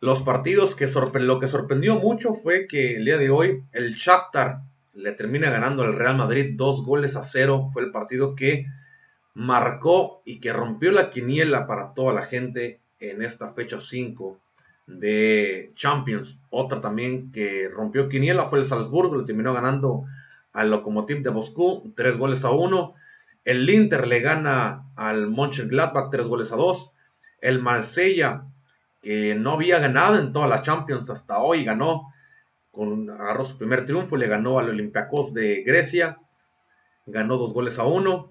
los partidos que lo que sorprendió mucho fue que el día de hoy el Shakhtar le termina ganando al Real Madrid dos goles a cero. Fue el partido que marcó y que rompió la quiniela para toda la gente en esta fecha 5 de Champions. Otra también que rompió quiniela fue el Salzburgo, le terminó ganando al Lokomotiv de Moscú tres goles a uno. El Inter le gana al Mönchengladbach tres goles a dos. El Marsella, que no había ganado en toda la Champions hasta hoy, ganó con, agarró su primer triunfo, le ganó al Olympiacos de Grecia, ganó dos goles a uno.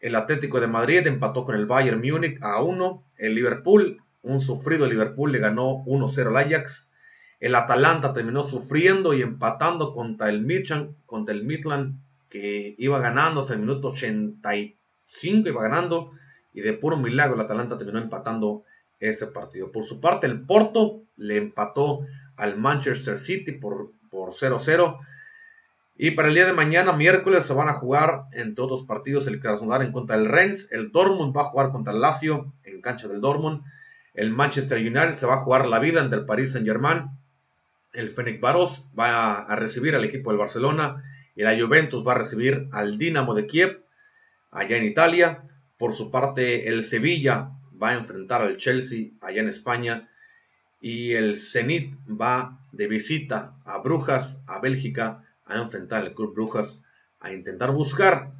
El Atlético de Madrid empató con el Bayern Múnich a uno. El Liverpool, un sufrido Liverpool, le ganó 1-0 al Ajax. El Atalanta terminó sufriendo y empatando contra el Midland, contra el Midland que iba ganando hasta el minuto 85, iba ganando. Y de puro milagro el Atalanta terminó empatando ese partido. Por su parte, el Porto le empató al Manchester City por 0-0. y para el día de mañana, miércoles, se van a jugar, entre otros partidos, el Krasnodar en contra del Rennes. El Dortmund va a jugar contra el Lazio en cancha del Dortmund. El Manchester United se va a jugar la vida entre el Paris Saint-Germain. El Fenix Baros va a recibir al equipo del Barcelona. Y la Juventus va a recibir al Dinamo de Kiev, allá en Italia. Por su parte, el Sevilla va a enfrentar al Chelsea, allá en España y el Zenit va de visita a Brujas, a Bélgica, a enfrentar al Club Brujas, a intentar buscar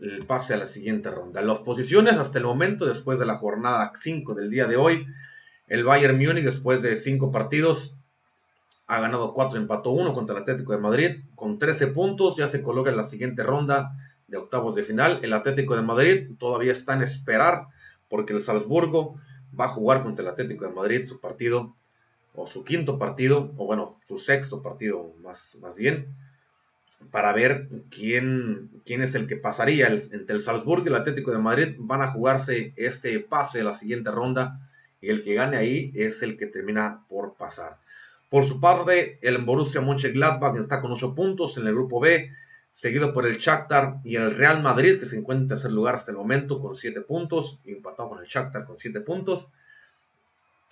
el pase a la siguiente ronda. Las posiciones hasta el momento, después de la jornada 5 del día de hoy, el Bayern Múnich, después de 5 partidos, ha ganado 4, empató 1 contra el Atlético de Madrid, con 13 puntos, ya se coloca en la siguiente ronda de octavos de final. El Atlético de Madrid todavía está en esperar, porque el Salzburgo va a jugar contra el Atlético de Madrid su partido, o su quinto partido, o bueno, su sexto partido más, más bien, para ver quién, quién es el que pasaría. entre el Salzburgo y el Atlético de Madrid van a jugarse este pase de la siguiente ronda, y el que gane ahí es el que termina por pasar. Por su parte, el Borussia Mönchengladbach está con 8 puntos en el grupo B, seguido por el Shakhtar y el Real Madrid, que se encuentra en tercer lugar hasta el momento con 7 puntos, empatado con el Shakhtar con 7 puntos.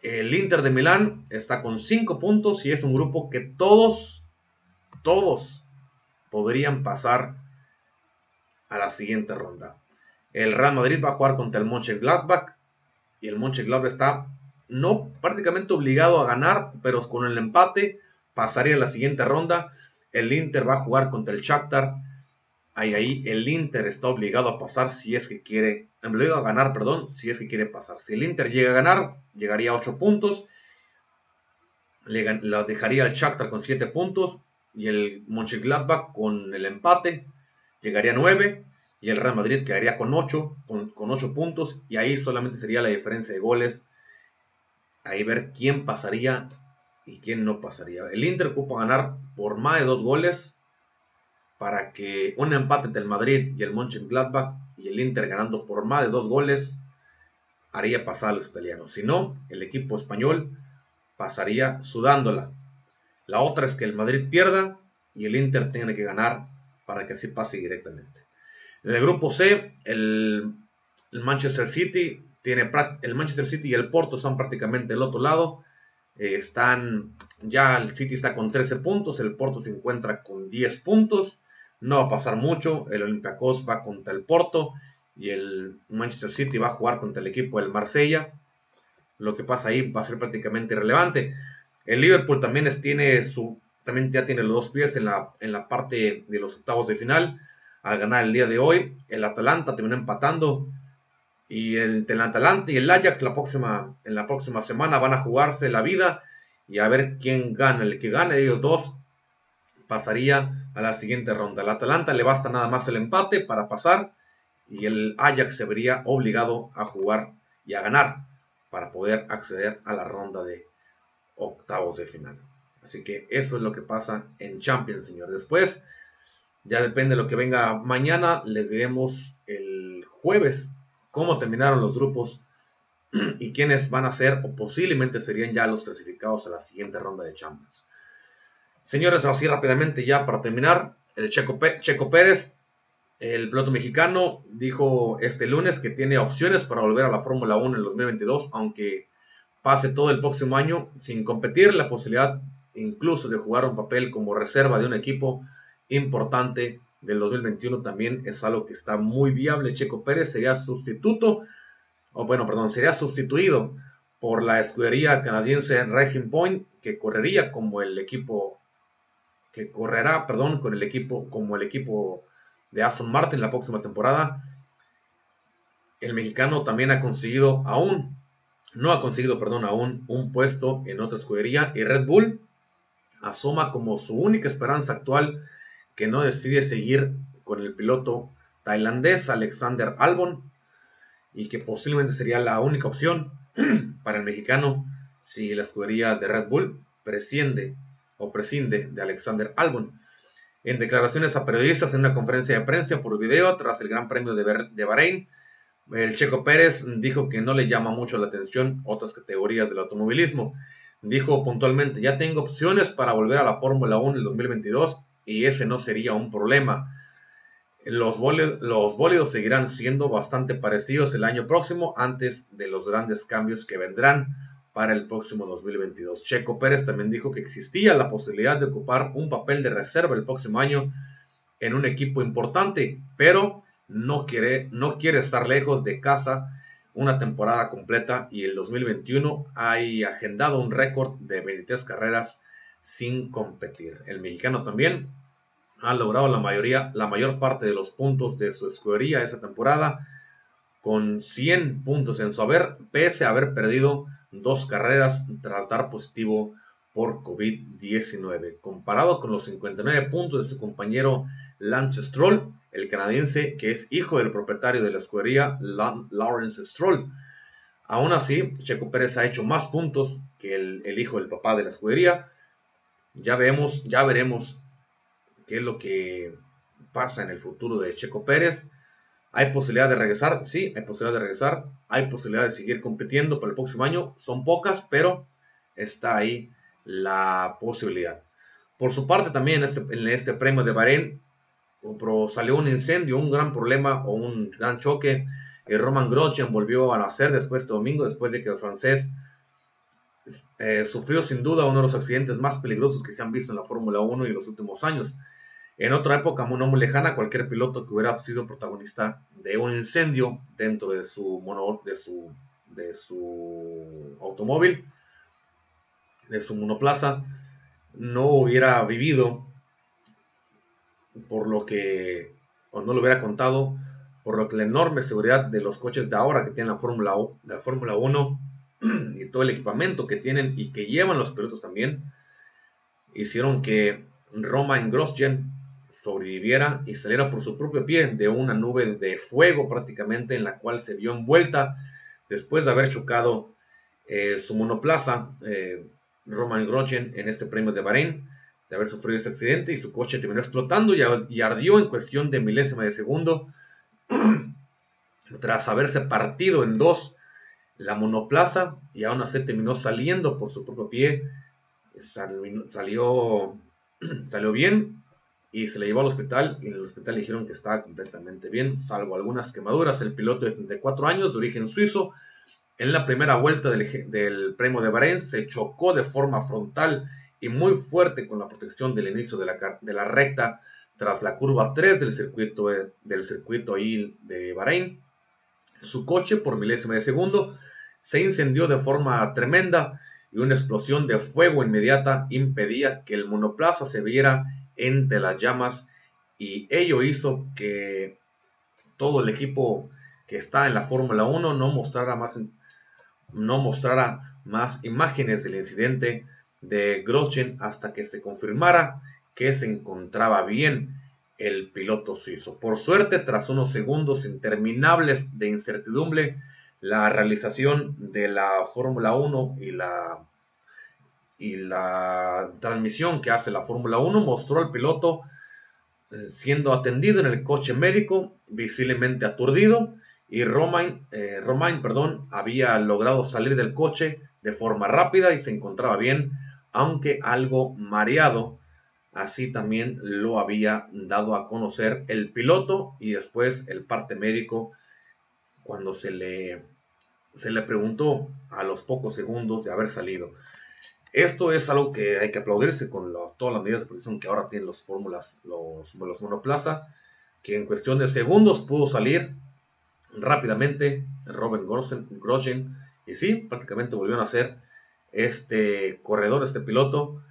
El Inter de Milán está con 5 puntos y es un grupo que todos, todos podrían pasar a la siguiente ronda. El Real Madrid va a jugar contra el Mönchengladbach y el Mönchengladbach está no prácticamente obligado a ganar, pero con el empate pasaría a la siguiente ronda el Inter va a jugar contra el Shakhtar. Ahí, ahí el Inter está obligado a pasar si es que quiere, obligado a ganar, perdón, si es que quiere pasar. Si el Inter llega a ganar, llegaría a 8 puntos. Le, dejaría al Shakhtar con 7 puntos y el Mönchengladbach con el empate llegaría a 9 y el Real Madrid quedaría con 8, con, con 8 puntos y ahí solamente sería la diferencia de goles. Ahí ver quién pasaría y quién no pasaría. El Inter ocupa ganar por más de dos goles para que un empate del Madrid y el Mönchengladbach y el Inter ganando por más de dos goles haría pasar a los italianos. Si no, el equipo español pasaría sudándola. La otra es que el Madrid pierda y el Inter tiene que ganar para que así pase directamente. En el grupo C, el, Manchester City tiene el Manchester City y el Porto son prácticamente del otro lado eh, están, ya el City está con 13 puntos, el Porto se encuentra con 10 puntos. No va a pasar mucho. El Olympiacos va contra el Porto y el Manchester City va a jugar contra el equipo del Marsella. Lo que pasa ahí va a ser prácticamente irrelevante. El Liverpool también tiene su, también ya tiene los dos pies en la, en la parte de los octavos de final. Al ganar el día de hoy, el Atalanta terminó empatando Y el, el Atalanta y el Ajax la próxima, en la próxima semana van a jugarse la vida y a ver quién gana. El que gane ellos dos pasaría a la siguiente ronda. Al Atalanta le basta nada más el empate para pasar y el Ajax se vería obligado a jugar y a ganar para poder acceder a la ronda de octavos de final. Así que eso es lo que pasa en Champions, señor. Después, ya depende de lo que venga mañana, les diremos el jueves cómo terminaron los grupos [clears throat] y quiénes van a ser o posiblemente serían ya los clasificados a la siguiente ronda de Champions. Señores, así rápidamente ya para terminar, el Checo, Checo Pérez, el piloto mexicano, dijo este lunes que tiene opciones para volver a la Fórmula 1 en el 2022, aunque pase todo el próximo año sin competir, la posibilidad incluso de jugar un papel como reserva de un equipo importante del 2021 también es algo que está muy viable. Checo Pérez sería sustituto, o bueno, perdón, sería sustituido por la escudería canadiense Racing Point, que correría como el equipo, que correrá, perdón, con el equipo, como el equipo de Aston Martin la próxima temporada. El mexicano también ha conseguido aún, no ha conseguido, perdón, aún un puesto en otra escudería y Red Bull asoma como su única esperanza actual que no decide seguir con el piloto tailandés Alexander Albon y que posiblemente sería la única opción [clears throat] para el mexicano si la escudería de Red Bull presciende o prescinde de Alexander Albon. En declaraciones a periodistas en una conferencia de prensa por video tras el Gran Premio de, Bahrein, el Checo Pérez dijo que no le llama mucho la atención otras categorías del automovilismo. Dijo puntualmente, ya tengo opciones para volver a la Fórmula 1 en el 2022 y ese no sería un problema. Los, los bólidos seguirán siendo bastante parecidos el año próximo antes de los grandes cambios que vendrán para el próximo 2022. Checo Pérez también dijo que existía la posibilidad de ocupar un papel de reserva el próximo año en un equipo importante, pero no quiere, no quiere estar lejos de casa una temporada completa y el 2021 hay agendado un récord de 23 carreras sin competir. El mexicano también ha logrado la mayoría, la mayor parte de los puntos de su escudería esa temporada, con 100 puntos en su haber, pese a haber perdido dos carreras tras dar positivo por COVID-19. Comparado con los 59 puntos de su compañero Lance Stroll, el canadiense que es hijo del propietario de la escudería Lawrence Stroll. Aún así, Checo Pérez ha hecho más puntos que el, el hijo del papá de la escudería, ya vemos, ya veremos qué es lo que pasa en el futuro de Checo Pérez. ¿Hay posibilidad de regresar? Sí, hay posibilidad de regresar. Hay posibilidad de seguir compitiendo para el próximo año. Son pocas, pero está ahí la posibilidad. Por su parte, también en este, este premio de Bahrein salió un incendio, un gran problema o un gran choque. El Roman Grosjean volvió a nacer después de este domingo, después de que el francés eh, sufrió sin duda uno de los accidentes más peligrosos que se han visto en la Fórmula 1 en los últimos años. En otra época no muy lejana, cualquier piloto que hubiera sido protagonista de un incendio dentro de su, mono, de su, de su automóvil, de su monoplaza, no hubiera vivido por lo que, o no lo hubiera contado, por lo que la enorme seguridad de los coches de ahora que Fórmula, la Fórmula 1 [clears throat] y todo el equipamiento que tienen y que llevan los pilotos también, hicieron que Roma en Grosjean sobreviviera y saliera por su propio pie de una nube de fuego prácticamente en la cual se vio envuelta después de haber chocado eh, su monoplaza, eh, Roman Grosjean, en este premio de Bahrein, de haber sufrido este accidente y su coche terminó explotando y, y ardió en cuestión de milésima de segundo [clears throat] tras haberse partido en dos la monoplaza y aún así terminó saliendo por su propio pie. Salió, [clears throat] salió bien y se le llevó al hospital y en el hospital dijeron que estaba completamente bien, salvo algunas quemaduras. El piloto de 34 años de origen suizo en la primera vuelta del, premio de Bahrein se chocó de forma frontal y muy fuerte con la protección del inicio de la, de la recta tras la curva 3 del circuito, del circuito ahí de Bahrein. Su coche, por milésima de segundo, se incendió de forma tremenda y una explosión de fuego inmediata impedía que el monoplaza se viera entre las llamas y ello hizo que todo el equipo que está en la Fórmula 1 no mostrara más, no mostrara más imágenes del incidente de Grosjean hasta que se confirmara que se encontraba bien el piloto suizo. Por suerte, tras unos segundos interminables de incertidumbre, la realización de la Fórmula 1 y la, y la transmisión que hace la Fórmula 1 mostró al piloto eh, siendo atendido en el coche médico, visiblemente aturdido, y Romain, eh, Romain perdón, había logrado salir del coche de forma rápida y se encontraba bien, aunque algo mareado Así también lo había dado a conocer el piloto y después el parte médico cuando se le, se le preguntó a los pocos segundos de haber salido. Esto es algo que hay que aplaudirse con todas las medidas de protección que ahora tienen los fórmulas, los, los monoplaza, que en cuestión de segundos pudo salir rápidamente Robin Grosjean y sí, prácticamente volvieron a ser este corredor, este piloto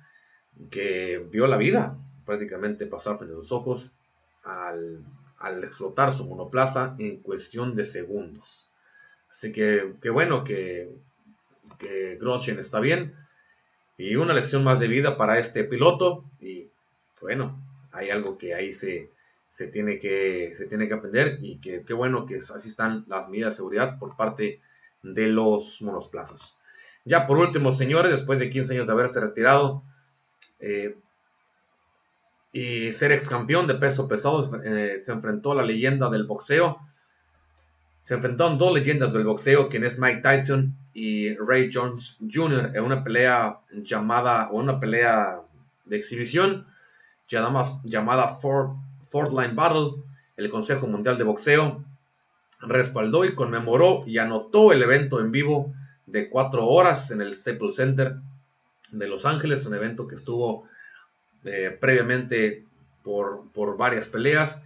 que vio la vida prácticamente pasar frente a sus ojos al, explotar su monoplaza en cuestión de segundos. Así que qué bueno que, que está bien. Y una lección más de vida para este piloto. Y bueno, hay algo que ahí se, se, tiene, que, se tiene que aprender. Y que qué bueno que así están las medidas de seguridad por parte de los monoplazas. Ya por último, señores, después de 15 años de haberse retirado, eh, y ser ex campeón de peso pesado, eh, se enfrentó a la leyenda del boxeo. Se enfrentaron dos leyendas del boxeo, quien es Mike Tyson y Ray Jones Jr. en una pelea llamada, o una pelea de exhibición llamada, llamada Line Battle. El Consejo Mundial de Boxeo respaldó y conmemoró y anotó el evento en vivo de cuatro horas en el Staples Center de Los Ángeles, un evento que estuvo eh, previamente por, por, varias peleas.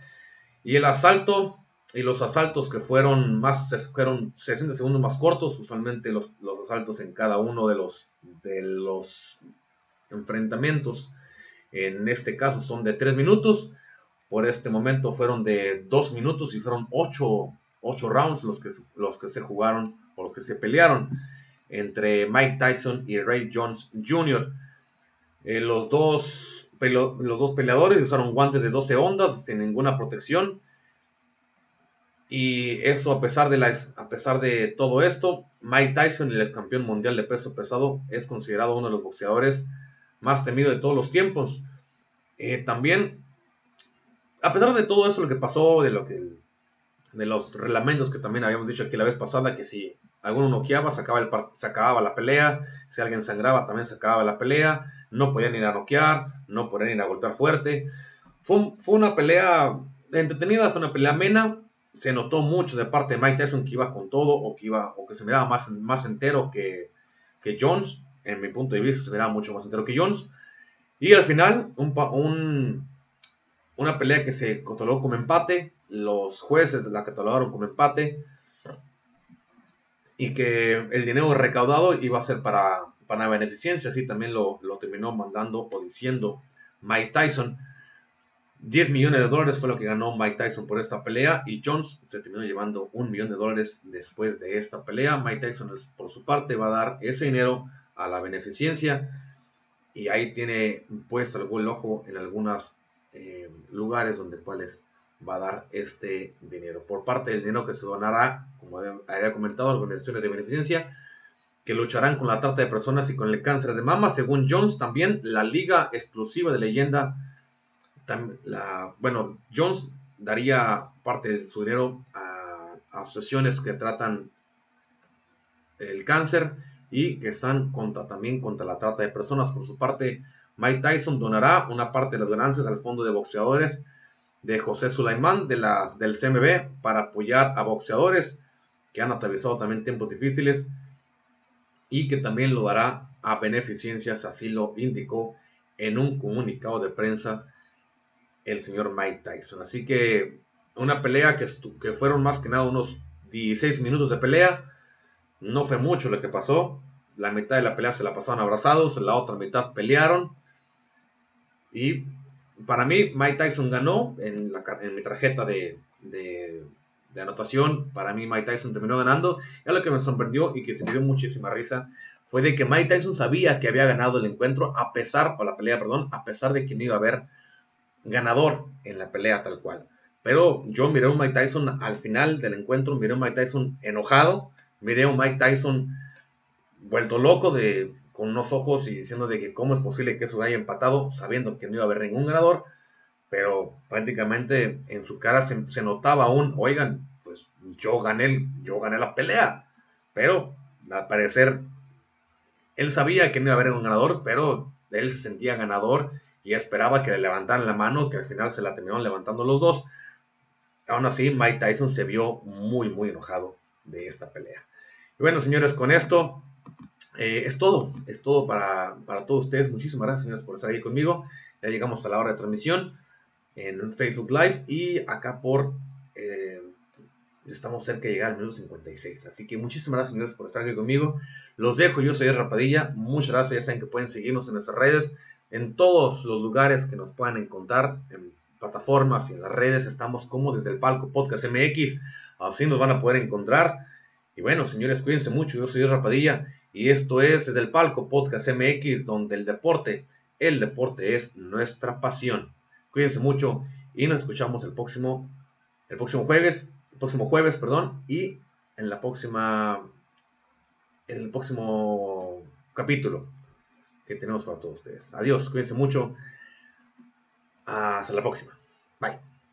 Y el asalto y los asaltos que fueron más, fueron 60 segundos más cortos, usualmente los, los asaltos en cada uno de los, de los enfrentamientos, en este caso son de 3 minutos, por este momento fueron de 2 minutos y fueron 8, 8 rounds los que, los que se jugaron o los que se pelearon entre Mike Tyson y Ray Jones Jr. Eh, los, dos, los dos peleadores usaron guantes de 12 ondas sin ninguna protección. Y eso a pesar, de la, a pesar de todo esto, Mike Tyson, el ex campeón mundial de peso pesado, es considerado uno de los boxeadores más temidos de todos los tiempos. Eh, también, a pesar de todo eso, lo que pasó, de lo que de los reglamentos que también habíamos dicho aquí la vez pasada, que si alguno noqueaba, se acababa, el, se la pelea, si alguien sangraba, también se acababa la pelea, no podían ir a noquear, no podían ir a golpear fuerte. Fue, una pelea entretenida, fue una pelea amena, se notó mucho de parte de Mike Tyson que iba con todo o que, iba, o que se miraba más, entero que, Jones, en mi punto de vista se miraba mucho más entero que Jones. Y al final, un, un, una pelea que se catalogó como empate, los jueces la catalogaron como empate y que el dinero recaudado iba a ser para, para beneficencia, así también lo, lo terminó mandando o diciendo Mike Tyson. 10 millones de dólares fue lo que ganó Mike Tyson por esta pelea y Jones se terminó llevando un millón de dólares después de esta pelea. Mike Tyson por su parte va a dar ese dinero a la beneficencia y ahí tiene puesto algún ojo en algunos eh, lugares donde cuales va a dar este dinero. Por parte del dinero que se donará, como había comentado, organizaciones de beneficencia que lucharán con la trata de personas y con el cáncer de mama. Según Jones, también la Liga Exclusiva de Leyenda, la, bueno, Jones daría parte de su dinero a, asociaciones que tratan el cáncer y que están contra, también contra la trata de personas. Por su parte, Mike Tyson donará una parte de las ganancias al fondo de boxeadores de José Sulaimán de la, del CMB para apoyar a boxeadores que han atravesado también tiempos difíciles y que también lo dará a beneficencias, así lo indicó en un comunicado de prensa el señor Mike Tyson. Así que una pelea que, que fueron más que nada unos 16 minutos de pelea, no fue mucho lo que pasó, la mitad de la pelea se la pasaron abrazados, la otra mitad pelearon y para mí, Mike Tyson ganó en, mi tarjeta de, de anotación. Para mí Mike Tyson terminó ganando. Y lo que me sorprendió y que se me dio muchísima risa fue de que Mike Tyson sabía que había ganado el encuentro a pesar, o la pelea, perdón, a pesar de que no iba a haber ganador en la pelea tal cual. Pero yo miré a un Mike Tyson al final del encuentro, miré a un Mike Tyson enojado, miré a un Mike Tyson vuelto loco de con unos ojos y diciendo de que cómo es posible que eso haya empatado, sabiendo que no iba a haber ningún ganador, pero prácticamente en su cara se, notaba aún, oigan, pues yo gané, yo gané la pelea, pero al parecer él sabía que no iba a haber un ganador, pero él se sentía ganador y esperaba que le levantaran la mano, que al final se la terminaron levantando los dos. Aún así, Mike Tyson se vio muy, muy enojado de esta pelea. Y bueno, señores, con esto eh, es todo, es todo para, todos ustedes. Muchísimas gracias, señores, por estar ahí conmigo. Ya llegamos a la hora de transmisión en Facebook Live y acá por... Eh, estamos cerca de llegar al minuto 56. Así que muchísimas gracias, señores, por estar aquí conmigo. Los dejo, yo soy Rapadilla. Muchas gracias, ya saben que pueden seguirnos en nuestras redes, en todos los lugares que nos puedan encontrar, en plataformas y en las redes. Estamos como desde el palco Podcast MX. Así nos van a poder encontrar. Y bueno, señores, cuídense mucho. Yo soy Rapadilla y esto es desde el palco Podcast MX, donde el deporte, el deporte es nuestra pasión. Cuídense mucho y nos escuchamos el próximo, el próximo jueves, el próximo jueves, perdón, y en la próxima, en el próximo capítulo que tenemos para todos ustedes. Adiós, cuídense mucho. Hasta la próxima. Bye.